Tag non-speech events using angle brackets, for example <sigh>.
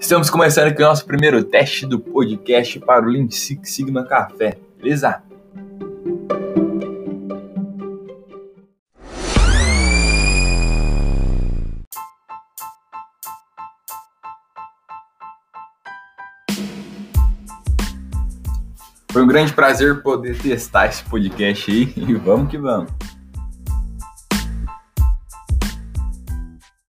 Estamos começando aqui o nosso primeiro teste do podcast para o Lean Six Sigma Café, beleza? Foi um grande prazer poder testar esse podcast aí <laughs> e vamos que vamos.